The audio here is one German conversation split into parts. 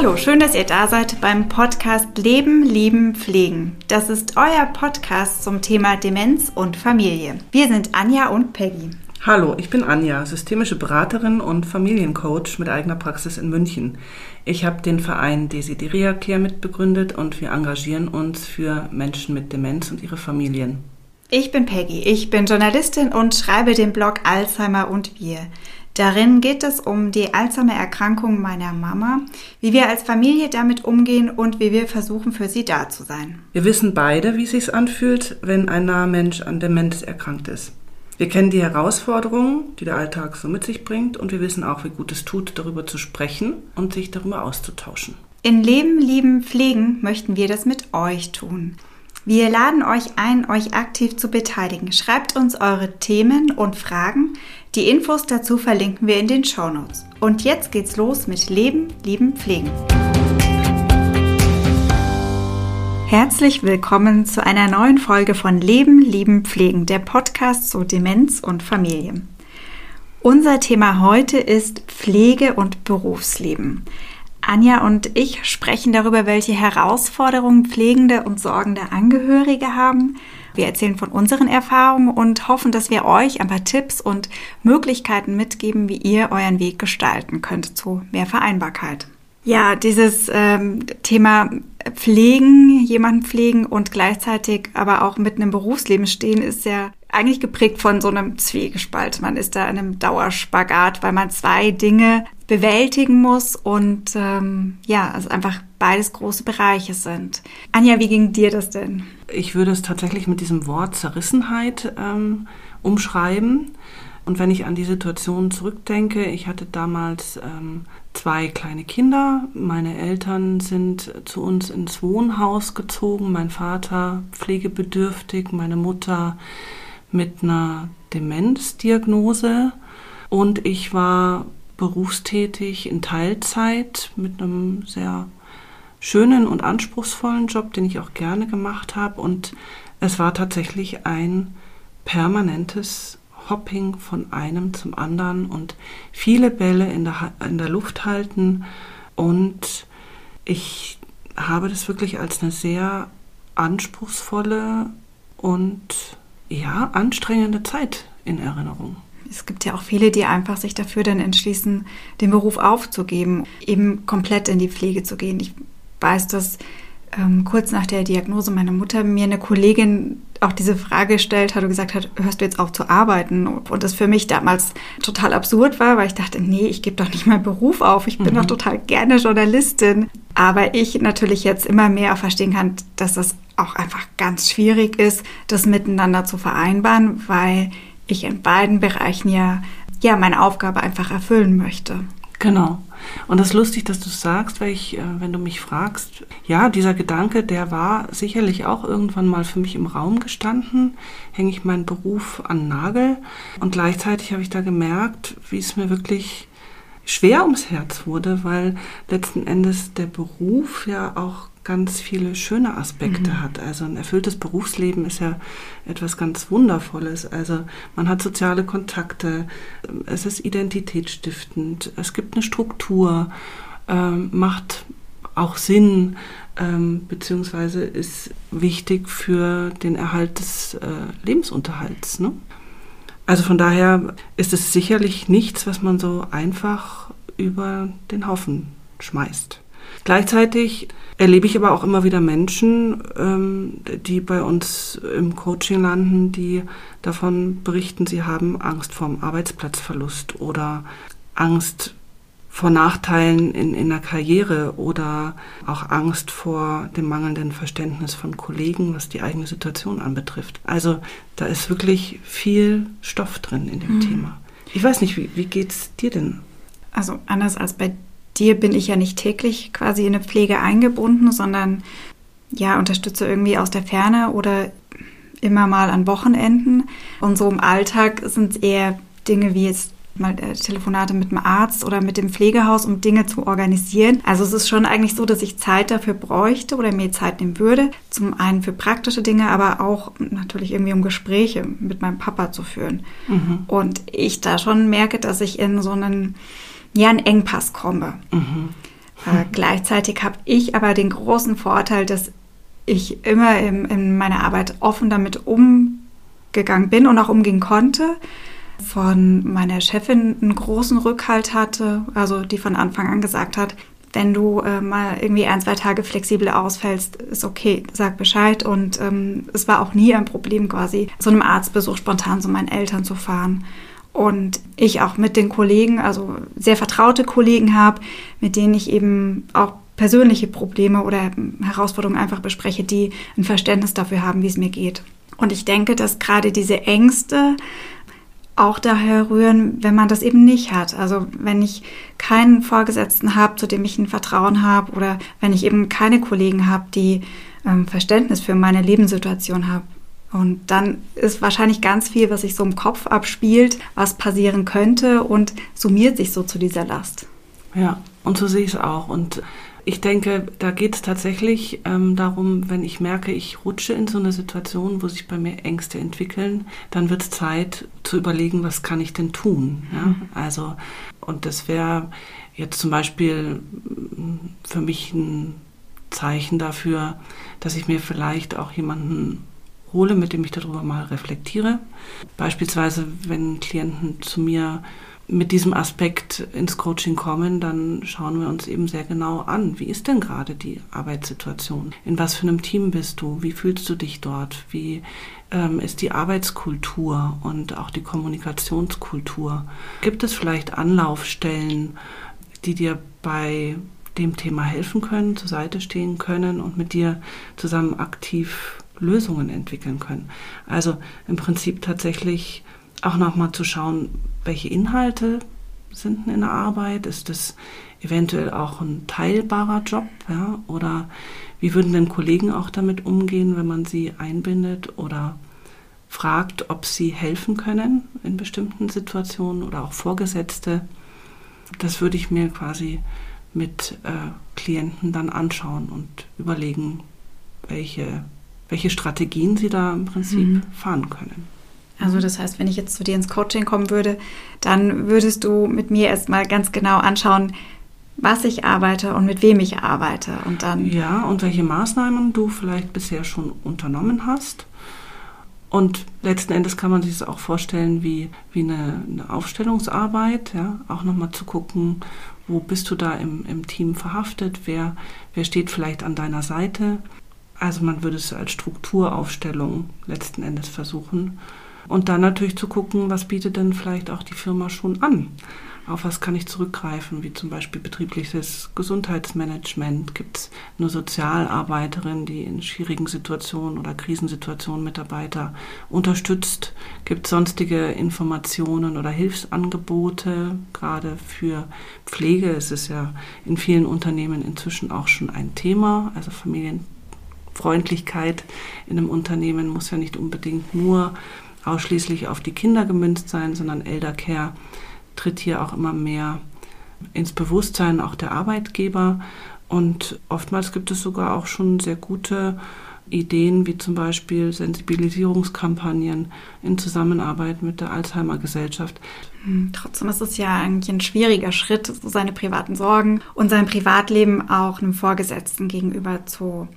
Hallo, schön, dass ihr da seid beim Podcast Leben, Lieben, Pflegen. Das ist euer Podcast zum Thema Demenz und Familie. Wir sind Anja und Peggy. Hallo, ich bin Anja, systemische Beraterin und Familiencoach mit eigener Praxis in München. Ich habe den Verein Desideria Care mitbegründet und wir engagieren uns für Menschen mit Demenz und ihre Familien. Ich bin Peggy, ich bin Journalistin und schreibe den Blog Alzheimer und wir. Darin geht es um die Alzheimer-Erkrankung meiner Mama, wie wir als Familie damit umgehen und wie wir versuchen, für sie da zu sein. Wir wissen beide, wie es sich anfühlt, wenn ein naher Mensch an Demenz erkrankt ist. Wir kennen die Herausforderungen, die der Alltag so mit sich bringt und wir wissen auch, wie gut es tut, darüber zu sprechen und sich darüber auszutauschen. In Leben, Lieben, Pflegen möchten wir das mit euch tun. Wir laden euch ein, euch aktiv zu beteiligen. Schreibt uns eure Themen und Fragen. Die Infos dazu verlinken wir in den Show Notes. Und jetzt geht's los mit Leben, Lieben, Pflegen. Herzlich willkommen zu einer neuen Folge von Leben, Lieben, Pflegen, der Podcast zu Demenz und Familie. Unser Thema heute ist Pflege und Berufsleben. Anja und ich sprechen darüber, welche Herausforderungen pflegende und sorgende Angehörige haben. Wir erzählen von unseren Erfahrungen und hoffen, dass wir euch ein paar Tipps und Möglichkeiten mitgeben, wie ihr euren Weg gestalten könnt zu mehr Vereinbarkeit. Ja, dieses ähm, Thema Pflegen, jemanden pflegen und gleichzeitig aber auch mitten im Berufsleben stehen, ist ja eigentlich geprägt von so einem Zwiegespalt. Man ist da in einem Dauerspagat, weil man zwei Dinge bewältigen muss und ähm, ja, also einfach beides große Bereiche sind. Anja, wie ging dir das denn? Ich würde es tatsächlich mit diesem Wort Zerrissenheit ähm, umschreiben. Und wenn ich an die Situation zurückdenke, ich hatte damals ähm, zwei kleine Kinder. Meine Eltern sind zu uns ins Wohnhaus gezogen. Mein Vater pflegebedürftig, meine Mutter mit einer Demenzdiagnose. Und ich war berufstätig in Teilzeit mit einem sehr schönen und anspruchsvollen Job, den ich auch gerne gemacht habe. Und es war tatsächlich ein permanentes Hopping von einem zum anderen und viele Bälle in der, in der Luft halten. Und ich habe das wirklich als eine sehr anspruchsvolle und ja, anstrengende Zeit in Erinnerung. Es gibt ja auch viele, die einfach sich dafür dann entschließen, den Beruf aufzugeben, eben komplett in die Pflege zu gehen. Ich weiß, dass ähm, kurz nach der Diagnose meiner Mutter mir eine Kollegin auch diese Frage gestellt hat und gesagt hat, hörst du jetzt auf zu arbeiten? Und das für mich damals total absurd war, weil ich dachte, nee, ich gebe doch nicht meinen Beruf auf. Ich bin mhm. doch total gerne Journalistin. Aber ich natürlich jetzt immer mehr auch verstehen kann, dass das auch einfach ganz schwierig ist, das miteinander zu vereinbaren, weil ich in beiden Bereichen ja, ja meine Aufgabe einfach erfüllen möchte. Genau. Und das ist lustig, dass du sagst, weil ich, äh, wenn du mich fragst, ja, dieser Gedanke, der war sicherlich auch irgendwann mal für mich im Raum gestanden. Hänge ich meinen Beruf an Nagel? Und gleichzeitig habe ich da gemerkt, wie es mir wirklich schwer ums Herz wurde, weil letzten Endes der Beruf ja auch ganz viele schöne Aspekte mhm. hat. Also ein erfülltes Berufsleben ist ja etwas ganz Wundervolles. Also man hat soziale Kontakte, es ist identitätsstiftend, es gibt eine Struktur, ähm, macht auch Sinn, ähm, beziehungsweise ist wichtig für den Erhalt des äh, Lebensunterhalts. Ne? Also von daher ist es sicherlich nichts, was man so einfach über den Haufen schmeißt. Gleichzeitig erlebe ich aber auch immer wieder Menschen, ähm, die bei uns im Coaching landen, die davon berichten, sie haben Angst vorm Arbeitsplatzverlust oder Angst vor Nachteilen in, in der Karriere oder auch Angst vor dem mangelnden Verständnis von Kollegen, was die eigene Situation anbetrifft. Also da ist wirklich viel Stoff drin in dem mhm. Thema. Ich weiß nicht, wie, wie geht es dir denn? Also anders als bei dir bin ich ja nicht täglich quasi in eine Pflege eingebunden, sondern ja, unterstütze irgendwie aus der Ferne oder immer mal an Wochenenden. Und so im Alltag sind es eher Dinge wie jetzt mal äh, Telefonate mit dem Arzt oder mit dem Pflegehaus, um Dinge zu organisieren. Also es ist schon eigentlich so, dass ich Zeit dafür bräuchte oder mir Zeit nehmen würde. Zum einen für praktische Dinge, aber auch natürlich irgendwie um Gespräche mit meinem Papa zu führen. Mhm. Und ich da schon merke, dass ich in so einen ja, einen Engpass komme. Mhm. Äh, gleichzeitig habe ich aber den großen Vorteil, dass ich immer in, in meiner Arbeit offen damit umgegangen bin und auch umgehen konnte. Von meiner Chefin einen großen Rückhalt hatte, also die von Anfang an gesagt hat, wenn du äh, mal irgendwie ein, zwei Tage flexibel ausfällst, ist okay, sag Bescheid. Und ähm, es war auch nie ein Problem, quasi zu einem Arztbesuch spontan zu meinen Eltern zu fahren. Und ich auch mit den Kollegen, also sehr vertraute Kollegen habe, mit denen ich eben auch persönliche Probleme oder Herausforderungen einfach bespreche, die ein Verständnis dafür haben, wie es mir geht. Und ich denke, dass gerade diese Ängste auch daher rühren, wenn man das eben nicht hat. Also wenn ich keinen Vorgesetzten habe, zu dem ich ein Vertrauen habe oder wenn ich eben keine Kollegen habe, die ähm, Verständnis für meine Lebenssituation haben. Und dann ist wahrscheinlich ganz viel, was sich so im Kopf abspielt, was passieren könnte und summiert sich so zu dieser Last. Ja, und so sehe ich es auch. Und ich denke, da geht es tatsächlich ähm, darum, wenn ich merke, ich rutsche in so eine Situation, wo sich bei mir Ängste entwickeln, dann wird es Zeit zu überlegen, was kann ich denn tun. Ja? Mhm. Also, und das wäre jetzt zum Beispiel mm, für mich ein Zeichen dafür, dass ich mir vielleicht auch jemanden hole, mit dem ich darüber mal reflektiere. Beispielsweise, wenn Klienten zu mir mit diesem Aspekt ins Coaching kommen, dann schauen wir uns eben sehr genau an, wie ist denn gerade die Arbeitssituation? In was für einem Team bist du? Wie fühlst du dich dort? Wie ähm, ist die Arbeitskultur und auch die Kommunikationskultur? Gibt es vielleicht Anlaufstellen, die dir bei dem Thema helfen können, zur Seite stehen können und mit dir zusammen aktiv Lösungen entwickeln können? Also im Prinzip tatsächlich auch nochmal zu schauen, welche Inhalte sind in der Arbeit? Ist das eventuell auch ein teilbarer Job? Ja? Oder wie würden denn Kollegen auch damit umgehen, wenn man sie einbindet oder fragt, ob sie helfen können in bestimmten Situationen oder auch Vorgesetzte? Das würde ich mir quasi mit äh, Klienten dann anschauen und überlegen, welche, welche Strategien sie da im Prinzip mhm. fahren können. Also das heißt, wenn ich jetzt zu dir ins Coaching kommen würde, dann würdest du mit mir erstmal ganz genau anschauen, was ich arbeite und mit wem ich arbeite und dann ja und welche Maßnahmen du vielleicht bisher schon unternommen hast und letzten Endes kann man sich das auch vorstellen wie wie eine, eine Aufstellungsarbeit ja auch nochmal zu gucken wo bist du da im, im Team verhaftet wer wer steht vielleicht an deiner Seite also man würde es als Strukturaufstellung letzten Endes versuchen und dann natürlich zu gucken, was bietet denn vielleicht auch die Firma schon an? Auf was kann ich zurückgreifen, wie zum Beispiel betriebliches Gesundheitsmanagement? Gibt es eine Sozialarbeiterin, die in schwierigen Situationen oder Krisensituationen Mitarbeiter unterstützt? Gibt es sonstige Informationen oder Hilfsangebote, gerade für Pflege? Es ist ja in vielen Unternehmen inzwischen auch schon ein Thema, also Familienfreundlichkeit in einem Unternehmen muss ja nicht unbedingt nur ausschließlich auf die Kinder gemünzt sein, sondern Eldercare tritt hier auch immer mehr ins Bewusstsein auch der Arbeitgeber. Und oftmals gibt es sogar auch schon sehr gute Ideen, wie zum Beispiel Sensibilisierungskampagnen in Zusammenarbeit mit der Alzheimer Gesellschaft. Hm, trotzdem ist es ja eigentlich ein schwieriger Schritt, seine privaten Sorgen und sein Privatleben auch einem Vorgesetzten gegenüber zu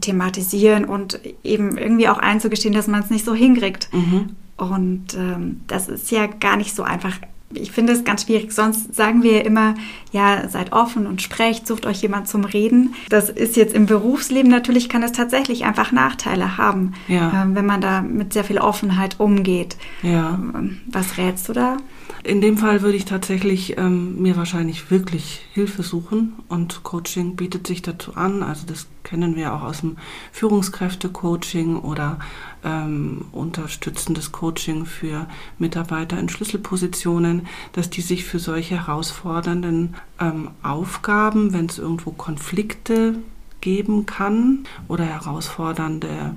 thematisieren und eben irgendwie auch einzugestehen, dass man es nicht so hinkriegt. Mhm. Und ähm, das ist ja gar nicht so einfach. Ich finde es ganz schwierig. Sonst sagen wir immer, ja, seid offen und sprecht, sucht euch jemand zum Reden. Das ist jetzt im Berufsleben natürlich, kann es tatsächlich einfach Nachteile haben, ja. ähm, wenn man da mit sehr viel Offenheit umgeht. Ja. Ähm, was rätst du da? In dem Fall würde ich tatsächlich ähm, mir wahrscheinlich wirklich Hilfe suchen und Coaching bietet sich dazu an. Also das kennen wir auch aus dem Führungskräfte-Coaching oder ähm, unterstützendes Coaching für Mitarbeiter in Schlüsselpositionen, dass die sich für solche herausfordernden ähm, Aufgaben, wenn es irgendwo Konflikte geben kann oder herausfordernde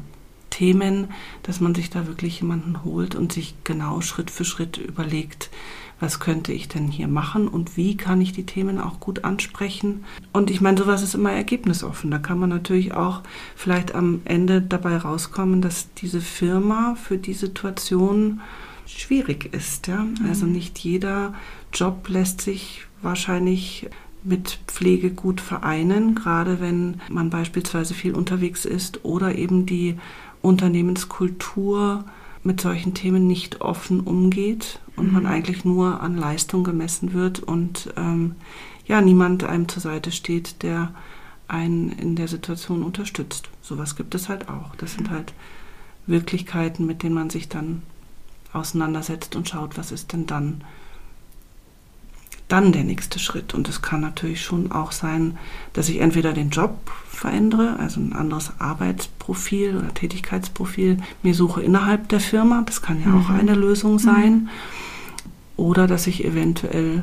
Themen, dass man sich da wirklich jemanden holt und sich genau Schritt für Schritt überlegt, was könnte ich denn hier machen und wie kann ich die Themen auch gut ansprechen. Und ich meine, sowas ist immer ergebnisoffen. Da kann man natürlich auch vielleicht am Ende dabei rauskommen, dass diese Firma für die Situation schwierig ist. Ja? Also nicht jeder Job lässt sich wahrscheinlich mit Pflege gut vereinen, gerade wenn man beispielsweise viel unterwegs ist oder eben die Unternehmenskultur mit solchen Themen nicht offen umgeht und mhm. man eigentlich nur an Leistung gemessen wird und ähm, ja, niemand einem zur Seite steht, der einen in der Situation unterstützt. Sowas gibt es halt auch. Das sind halt Wirklichkeiten, mit denen man sich dann auseinandersetzt und schaut, was ist denn dann dann der nächste Schritt. Und es kann natürlich schon auch sein, dass ich entweder den Job verändere, also ein anderes Arbeitsprofil oder Tätigkeitsprofil mir suche innerhalb der Firma. Das kann ja mhm. auch eine Lösung sein. Mhm. Oder dass ich eventuell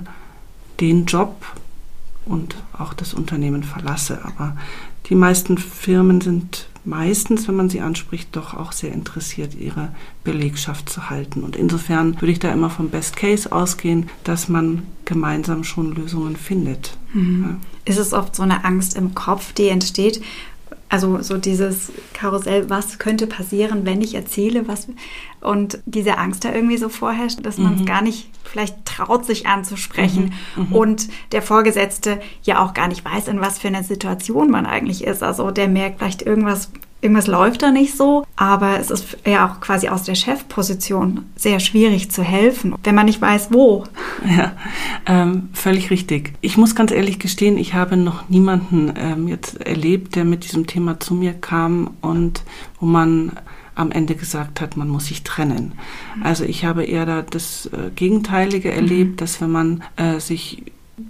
den Job und auch das Unternehmen verlasse. Aber die meisten Firmen sind meistens, wenn man sie anspricht, doch auch sehr interessiert, ihre Belegschaft zu halten. Und insofern würde ich da immer vom Best Case ausgehen, dass man gemeinsam schon Lösungen findet. Mhm. Ja. Ist es oft so eine Angst im Kopf, die entsteht, also so dieses Karussell, was könnte passieren, wenn ich erzähle, was und diese Angst da irgendwie so vorherrscht, dass man es mhm. gar nicht vielleicht traut, sich anzusprechen mhm. Mhm. und der Vorgesetzte ja auch gar nicht weiß, in was für einer Situation man eigentlich ist. Also der merkt vielleicht irgendwas irgendwas läuft da nicht so, aber es ist ja auch quasi aus der Chefposition sehr schwierig zu helfen, wenn man nicht weiß, wo. Ja, ähm, völlig richtig. Ich muss ganz ehrlich gestehen, ich habe noch niemanden ähm, jetzt erlebt, der mit diesem Thema zu mir kam und wo man am Ende gesagt hat, man muss sich trennen. Also ich habe eher da das äh, Gegenteilige erlebt, mhm. dass wenn man äh, sich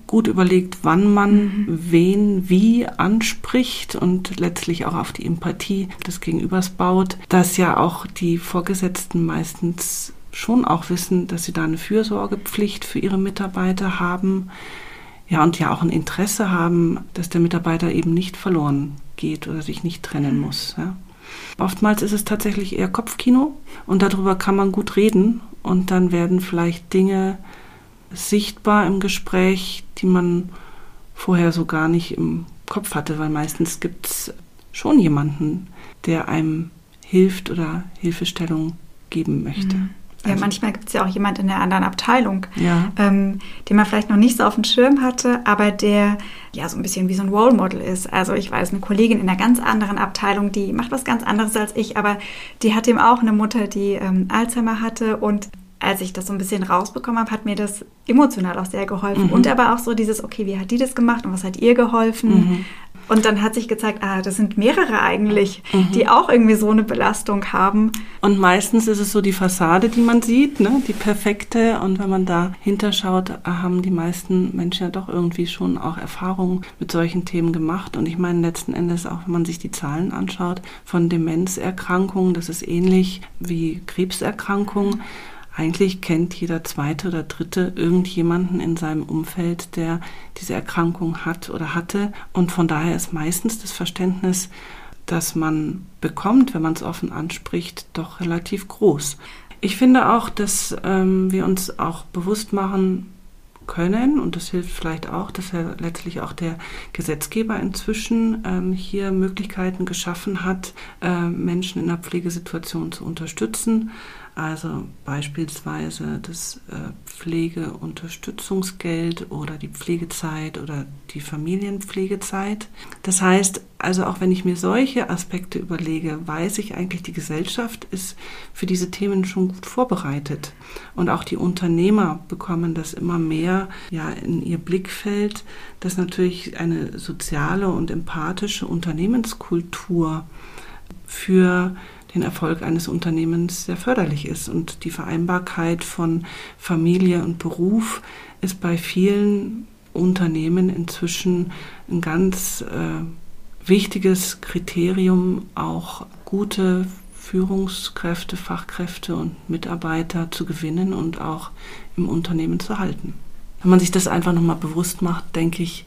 gut überlegt, wann man mhm. wen wie anspricht und letztlich auch auf die Empathie des Gegenübers baut, dass ja auch die Vorgesetzten meistens schon auch wissen, dass sie da eine Fürsorgepflicht für ihre Mitarbeiter haben. Ja, und ja auch ein Interesse haben, dass der Mitarbeiter eben nicht verloren geht oder sich nicht trennen mhm. muss. Ja. Oftmals ist es tatsächlich eher Kopfkino und darüber kann man gut reden und dann werden vielleicht Dinge sichtbar im Gespräch, die man vorher so gar nicht im Kopf hatte, weil meistens gibt es schon jemanden, der einem hilft oder Hilfestellung geben möchte. Mhm. Ja, also, manchmal gibt es ja auch jemand in der anderen Abteilung, ja. ähm, den man vielleicht noch nicht so auf dem Schirm hatte, aber der ja so ein bisschen wie so ein Role Model ist. Also ich weiß, eine Kollegin in einer ganz anderen Abteilung, die macht was ganz anderes als ich, aber die hat eben auch eine Mutter, die ähm, Alzheimer hatte und als ich das so ein bisschen rausbekommen habe, hat mir das emotional auch sehr geholfen. Mhm. Und aber auch so dieses, okay, wie hat die das gemacht und was hat ihr geholfen? Mhm. Und dann hat sich gezeigt, ah, das sind mehrere eigentlich, mhm. die auch irgendwie so eine Belastung haben. Und meistens ist es so die Fassade, die man sieht, ne? die perfekte. Und wenn man da hinterschaut, haben die meisten Menschen ja doch irgendwie schon auch Erfahrungen mit solchen Themen gemacht. Und ich meine letzten Endes auch, wenn man sich die Zahlen anschaut von Demenzerkrankungen, das ist ähnlich wie Krebserkrankungen eigentlich kennt jeder zweite oder dritte irgendjemanden in seinem Umfeld, der diese Erkrankung hat oder hatte. Und von daher ist meistens das Verständnis, das man bekommt, wenn man es offen anspricht, doch relativ groß. Ich finde auch, dass ähm, wir uns auch bewusst machen können, und das hilft vielleicht auch, dass ja letztlich auch der Gesetzgeber inzwischen ähm, hier Möglichkeiten geschaffen hat, äh, Menschen in der Pflegesituation zu unterstützen. Also beispielsweise das äh, Pflegeunterstützungsgeld oder die Pflegezeit oder die Familienpflegezeit. Das heißt, also auch wenn ich mir solche Aspekte überlege, weiß ich eigentlich, die Gesellschaft ist für diese Themen schon gut vorbereitet. Und auch die Unternehmer bekommen das immer mehr ja, in ihr Blickfeld, dass natürlich eine soziale und empathische Unternehmenskultur für den Erfolg eines Unternehmens sehr förderlich ist. Und die Vereinbarkeit von Familie und Beruf ist bei vielen Unternehmen inzwischen ein ganz äh, wichtiges Kriterium, auch gute Führungskräfte, Fachkräfte und Mitarbeiter zu gewinnen und auch im Unternehmen zu halten. Wenn man sich das einfach nochmal bewusst macht, denke ich,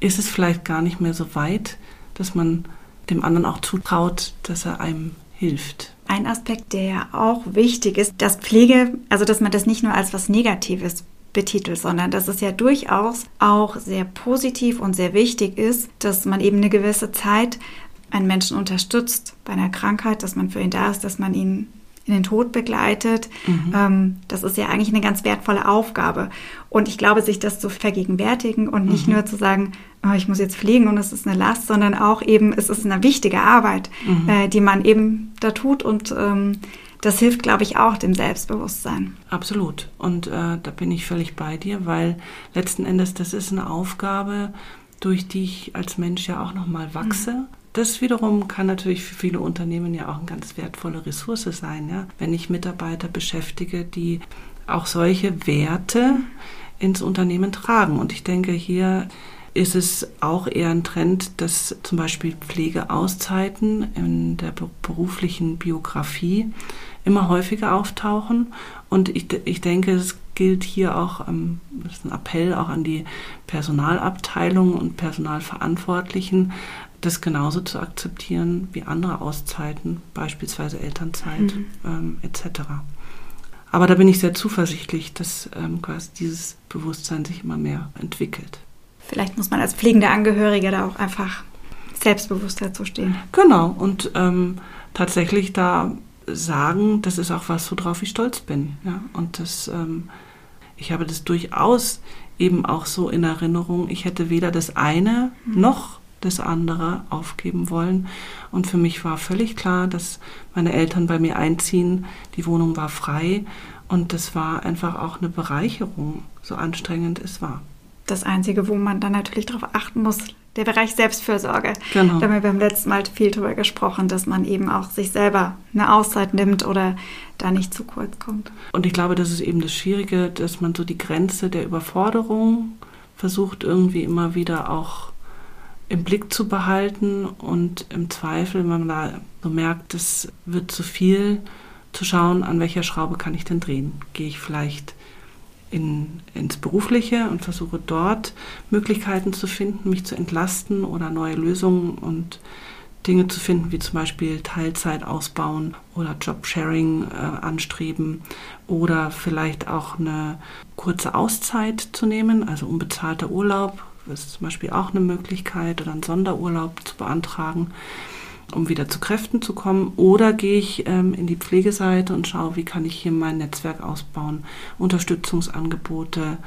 ist es vielleicht gar nicht mehr so weit, dass man dem anderen auch zutraut, dass er einem hilft. Ein Aspekt, der ja auch wichtig ist, dass Pflege, also dass man das nicht nur als was Negatives betitelt, sondern dass es ja durchaus auch sehr positiv und sehr wichtig ist, dass man eben eine gewisse Zeit einen Menschen unterstützt bei einer Krankheit, dass man für ihn da ist, dass man ihn in den Tod begleitet. Mhm. Ähm, das ist ja eigentlich eine ganz wertvolle Aufgabe. Und ich glaube, sich das zu vergegenwärtigen und nicht mhm. nur zu sagen, oh, ich muss jetzt pflegen und es ist eine Last, sondern auch eben, es ist eine wichtige Arbeit, mhm. äh, die man eben da tut und ähm, das hilft, glaube ich, auch dem Selbstbewusstsein. Absolut. Und äh, da bin ich völlig bei dir, weil letzten Endes das ist eine Aufgabe, durch die ich als Mensch ja auch nochmal wachse. Das wiederum kann natürlich für viele Unternehmen ja auch eine ganz wertvolle Ressource sein, ja? wenn ich Mitarbeiter beschäftige, die auch solche Werte ins Unternehmen tragen. Und ich denke, hier ist es auch eher ein Trend, dass zum Beispiel Pflegeauszeiten in der beruflichen Biografie immer häufiger auftauchen. Und ich, ich denke, es gilt hier auch, ähm, das ist ein Appell auch an die Personalabteilung und Personalverantwortlichen, das genauso zu akzeptieren wie andere Auszeiten, beispielsweise Elternzeit mhm. ähm, etc. Aber da bin ich sehr zuversichtlich, dass ähm, quasi dieses Bewusstsein sich immer mehr entwickelt. Vielleicht muss man als pflegende Angehörige da auch einfach selbstbewusster zu stehen. Genau, und ähm, tatsächlich da sagen, das ist auch was, worauf ich stolz bin. Ja? Und das, ähm, ich habe das durchaus eben auch so in Erinnerung, ich hätte weder das eine mhm. noch das andere aufgeben wollen. Und für mich war völlig klar, dass meine Eltern bei mir einziehen. Die Wohnung war frei und das war einfach auch eine Bereicherung, so anstrengend es war. Das Einzige, wo man dann natürlich darauf achten muss, der Bereich Selbstfürsorge. Genau. Da haben wir beim letzten Mal viel darüber gesprochen, dass man eben auch sich selber eine Auszeit nimmt oder da nicht zu kurz kommt. Und ich glaube, das ist eben das Schwierige, dass man so die Grenze der Überforderung versucht irgendwie immer wieder auch im Blick zu behalten und im Zweifel, wenn man da so merkt, es wird zu viel, zu schauen, an welcher Schraube kann ich denn drehen. Gehe ich vielleicht in, ins Berufliche und versuche dort Möglichkeiten zu finden, mich zu entlasten oder neue Lösungen und Dinge zu finden, wie zum Beispiel Teilzeit ausbauen oder Jobsharing äh, anstreben oder vielleicht auch eine kurze Auszeit zu nehmen, also unbezahlter Urlaub ist zum Beispiel auch eine Möglichkeit oder einen Sonderurlaub zu beantragen, um wieder zu Kräften zu kommen. Oder gehe ich ähm, in die Pflegeseite und schaue, wie kann ich hier mein Netzwerk ausbauen, Unterstützungsangebote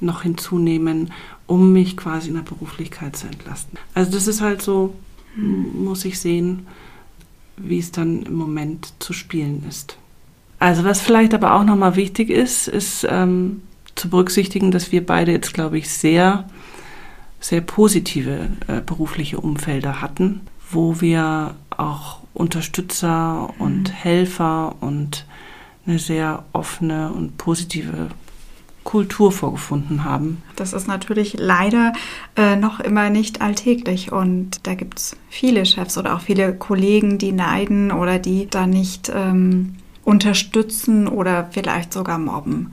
noch hinzunehmen, um mich quasi in der Beruflichkeit zu entlasten. Also das ist halt so, hm. muss ich sehen, wie es dann im Moment zu spielen ist. Also was vielleicht aber auch nochmal wichtig ist, ist ähm, zu berücksichtigen, dass wir beide jetzt, glaube ich, sehr sehr positive äh, berufliche Umfelder hatten, wo wir auch Unterstützer und mhm. Helfer und eine sehr offene und positive Kultur vorgefunden haben. Das ist natürlich leider äh, noch immer nicht alltäglich und da gibt es viele Chefs oder auch viele Kollegen, die neiden oder die da nicht ähm, unterstützen oder vielleicht sogar mobben.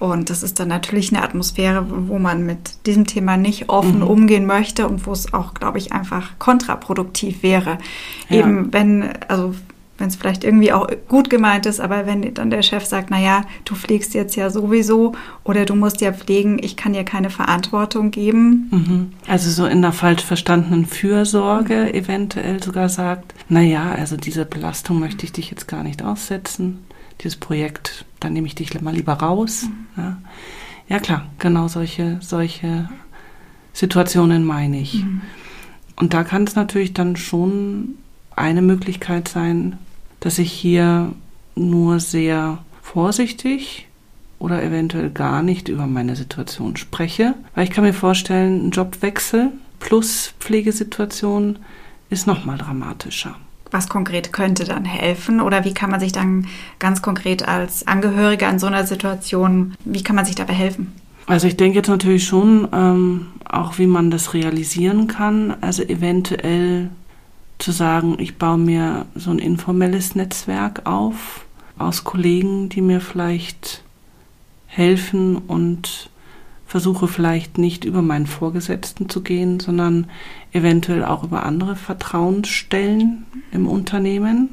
Und das ist dann natürlich eine Atmosphäre, wo man mit diesem Thema nicht offen mhm. umgehen möchte und wo es auch, glaube ich, einfach kontraproduktiv wäre. Ja. Eben wenn, also wenn es vielleicht irgendwie auch gut gemeint ist, aber wenn dann der Chef sagt, naja, du fliegst jetzt ja sowieso oder du musst ja pflegen, ich kann dir keine Verantwortung geben. Mhm. Also so in der falsch verstandenen Fürsorge mhm. eventuell sogar sagt, naja, also diese Belastung möchte ich dich jetzt gar nicht aussetzen dieses Projekt, dann nehme ich dich mal lieber raus. Mhm. Ja. ja. klar, genau solche, solche Situationen meine ich. Mhm. Und da kann es natürlich dann schon eine Möglichkeit sein, dass ich hier nur sehr vorsichtig oder eventuell gar nicht über meine Situation spreche, weil ich kann mir vorstellen, ein Jobwechsel plus Pflegesituation ist noch mal dramatischer was konkret könnte dann helfen oder wie kann man sich dann ganz konkret als Angehöriger in so einer Situation, wie kann man sich dabei helfen? Also ich denke jetzt natürlich schon ähm, auch, wie man das realisieren kann. Also eventuell zu sagen, ich baue mir so ein informelles Netzwerk auf aus Kollegen, die mir vielleicht helfen und versuche vielleicht nicht über meinen Vorgesetzten zu gehen, sondern eventuell auch über andere Vertrauensstellen im Unternehmen,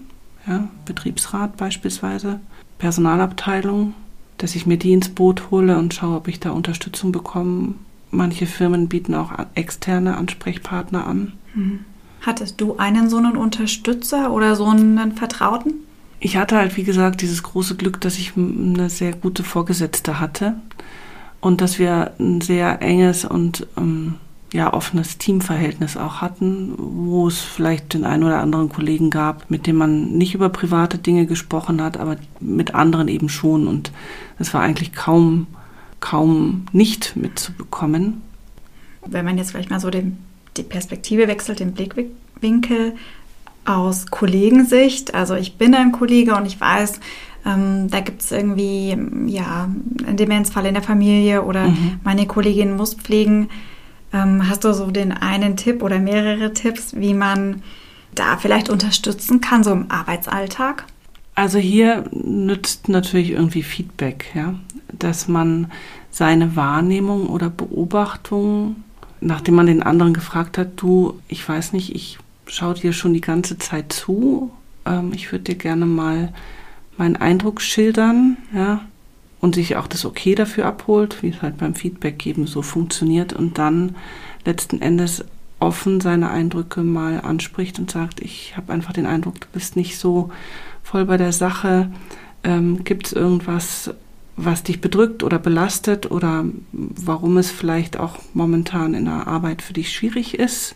ja, Betriebsrat beispielsweise, Personalabteilung, dass ich mir die ins Boot hole und schaue, ob ich da Unterstützung bekomme. Manche Firmen bieten auch externe Ansprechpartner an. Mhm. Hattest du einen so einen Unterstützer oder so einen Vertrauten? ich hatte halt, wie gesagt, dieses große Glück, dass ich eine sehr gute Vorgesetzte hatte und dass wir ein sehr enges und ähm, ja, offenes Teamverhältnis auch hatten, wo es vielleicht den einen oder anderen Kollegen gab, mit dem man nicht über private Dinge gesprochen hat, aber mit anderen eben schon. Und es war eigentlich kaum, kaum nicht mitzubekommen. Wenn man jetzt vielleicht mal so den, die Perspektive wechselt, den Blickwinkel aus Kollegensicht, also ich bin ein Kollege und ich weiß, ähm, da gibt es irgendwie ja, einen Demenzfall in der Familie oder mhm. meine Kollegin muss pflegen ähm, hast du so den einen Tipp oder mehrere Tipps, wie man da vielleicht unterstützen kann, so im Arbeitsalltag? Also hier nützt natürlich irgendwie Feedback, ja, dass man seine Wahrnehmung oder Beobachtung, nachdem man den anderen gefragt hat, du, ich weiß nicht, ich schaue dir schon die ganze Zeit zu, ähm, ich würde dir gerne mal meinen Eindruck schildern, ja, und sich auch das Okay dafür abholt, wie es halt beim Feedback geben so funktioniert und dann letzten Endes offen seine Eindrücke mal anspricht und sagt, ich habe einfach den Eindruck, du bist nicht so voll bei der Sache. Ähm, Gibt es irgendwas, was dich bedrückt oder belastet oder warum es vielleicht auch momentan in der Arbeit für dich schwierig ist?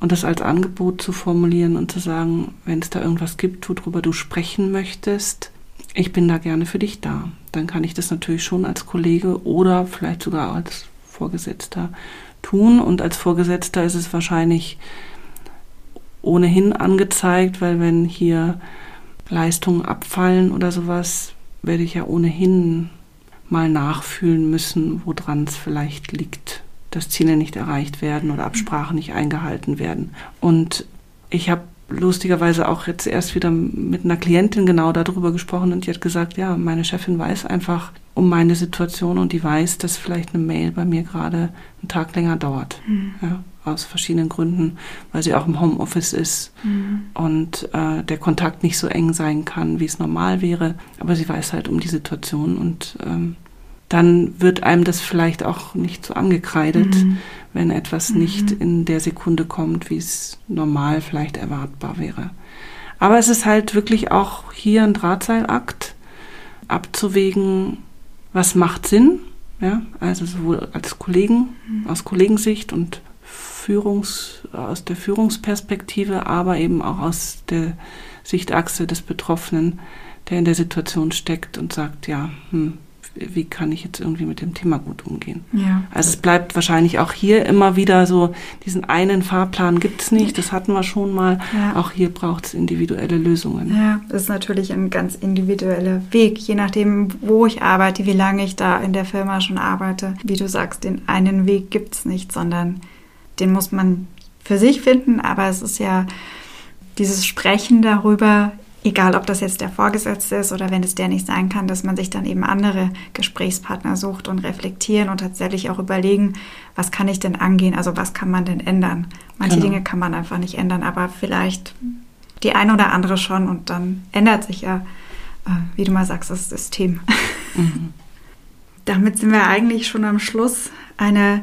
Und das als Angebot zu formulieren und zu sagen, wenn es da irgendwas gibt, worüber du sprechen möchtest, ich bin da gerne für dich da. Dann kann ich das natürlich schon als Kollege oder vielleicht sogar als Vorgesetzter tun. Und als Vorgesetzter ist es wahrscheinlich ohnehin angezeigt, weil wenn hier Leistungen abfallen oder sowas, werde ich ja ohnehin mal nachfühlen müssen, woran es vielleicht liegt, dass Ziele nicht erreicht werden oder Absprachen nicht eingehalten werden. Und ich habe lustigerweise auch jetzt erst wieder mit einer Klientin genau darüber gesprochen und die hat gesagt, ja, meine Chefin weiß einfach um meine Situation und die weiß, dass vielleicht eine Mail bei mir gerade einen Tag länger dauert. Mhm. Ja, aus verschiedenen Gründen, weil sie auch im Homeoffice ist mhm. und äh, der Kontakt nicht so eng sein kann, wie es normal wäre. Aber sie weiß halt um die Situation und ähm, dann wird einem das vielleicht auch nicht so angekreidet, mhm. wenn etwas mhm. nicht in der Sekunde kommt, wie es normal vielleicht erwartbar wäre. Aber es ist halt wirklich auch hier ein Drahtseilakt, abzuwägen, was macht Sinn, ja, also sowohl als Kollegen, mhm. aus Kollegensicht und Führungs, aus der Führungsperspektive, aber eben auch aus der Sichtachse des Betroffenen, der in der Situation steckt und sagt, ja, hm, wie kann ich jetzt irgendwie mit dem Thema gut umgehen. Ja. Also es bleibt wahrscheinlich auch hier immer wieder so, diesen einen Fahrplan gibt es nicht, das hatten wir schon mal. Ja. Auch hier braucht es individuelle Lösungen. Ja, das ist natürlich ein ganz individueller Weg, je nachdem, wo ich arbeite, wie lange ich da in der Firma schon arbeite. Wie du sagst, den einen Weg gibt es nicht, sondern den muss man für sich finden, aber es ist ja dieses Sprechen darüber, egal ob das jetzt der Vorgesetzte ist oder wenn es der nicht sein kann, dass man sich dann eben andere Gesprächspartner sucht und reflektieren und tatsächlich auch überlegen, was kann ich denn angehen, also was kann man denn ändern. Manche genau. Dinge kann man einfach nicht ändern, aber vielleicht die eine oder andere schon und dann ändert sich ja, äh, wie du mal sagst, das System. Mhm. Damit sind wir eigentlich schon am Schluss einer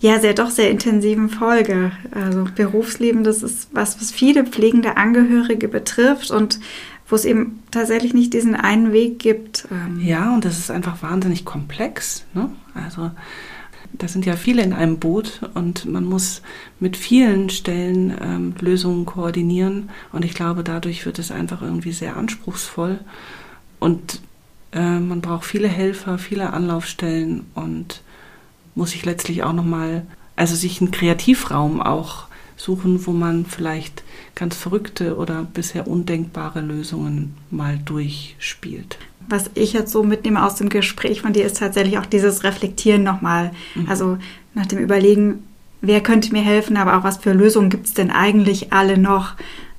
ja, sehr doch sehr intensiven Folge. Also Berufsleben, das ist was, was viele pflegende Angehörige betrifft und wo es eben tatsächlich nicht diesen einen Weg gibt. Ähm. Ja, und das ist einfach wahnsinnig komplex. Ne? Also da sind ja viele in einem Boot und man muss mit vielen Stellen ähm, Lösungen koordinieren. Und ich glaube, dadurch wird es einfach irgendwie sehr anspruchsvoll. Und äh, man braucht viele Helfer, viele Anlaufstellen und muss ich letztlich auch nochmal, also sich einen Kreativraum auch suchen, wo man vielleicht ganz verrückte oder bisher undenkbare Lösungen mal durchspielt. Was ich jetzt so mitnehme aus dem Gespräch von dir, ist tatsächlich auch dieses Reflektieren nochmal. Mhm. Also nach dem Überlegen, wer könnte mir helfen, aber auch was für Lösungen gibt es denn eigentlich alle noch?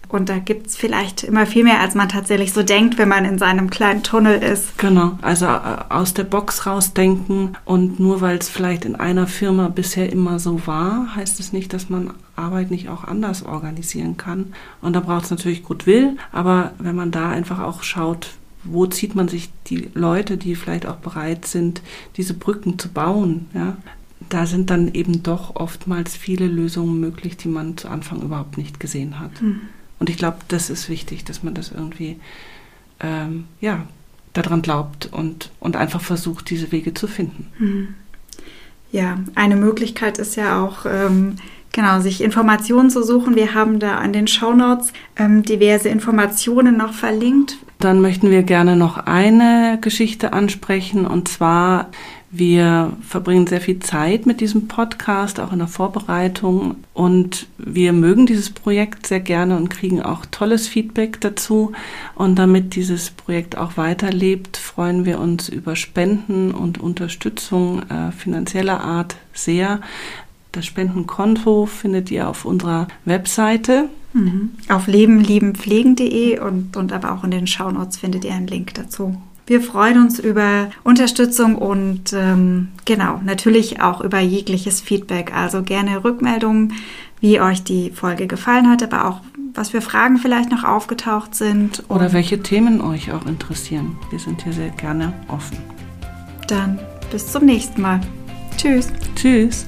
Und da gibt es vielleicht immer viel mehr, als man tatsächlich so denkt, wenn man in seinem kleinen Tunnel ist. Genau, also äh, aus der Box rausdenken. Und nur weil es vielleicht in einer Firma bisher immer so war, heißt es nicht, dass man Arbeit nicht auch anders organisieren kann. Und da braucht es natürlich Goodwill. Aber wenn man da einfach auch schaut, wo zieht man sich die Leute, die vielleicht auch bereit sind, diese Brücken zu bauen, ja, da sind dann eben doch oftmals viele Lösungen möglich, die man zu Anfang überhaupt nicht gesehen hat. Mhm. Und ich glaube, das ist wichtig, dass man das irgendwie ähm, ja, daran glaubt und, und einfach versucht, diese Wege zu finden. Mhm. Ja, eine Möglichkeit ist ja auch, ähm, genau, sich Informationen zu suchen. Wir haben da an den Shownotes ähm, diverse Informationen noch verlinkt. Dann möchten wir gerne noch eine Geschichte ansprechen und zwar wir verbringen sehr viel Zeit mit diesem Podcast, auch in der Vorbereitung. Und wir mögen dieses Projekt sehr gerne und kriegen auch tolles Feedback dazu. Und damit dieses Projekt auch weiterlebt, freuen wir uns über Spenden und Unterstützung äh, finanzieller Art sehr. Das Spendenkonto findet ihr auf unserer Webseite. Mhm. Auf lebenliebenpflegen.de und, und aber auch in den Shownotes findet ihr einen Link dazu. Wir freuen uns über Unterstützung und ähm, genau, natürlich auch über jegliches Feedback. Also gerne Rückmeldungen, wie euch die Folge gefallen hat, aber auch was für Fragen vielleicht noch aufgetaucht sind. Oder welche Themen euch auch interessieren. Wir sind hier sehr gerne offen. Dann bis zum nächsten Mal. Tschüss. Tschüss.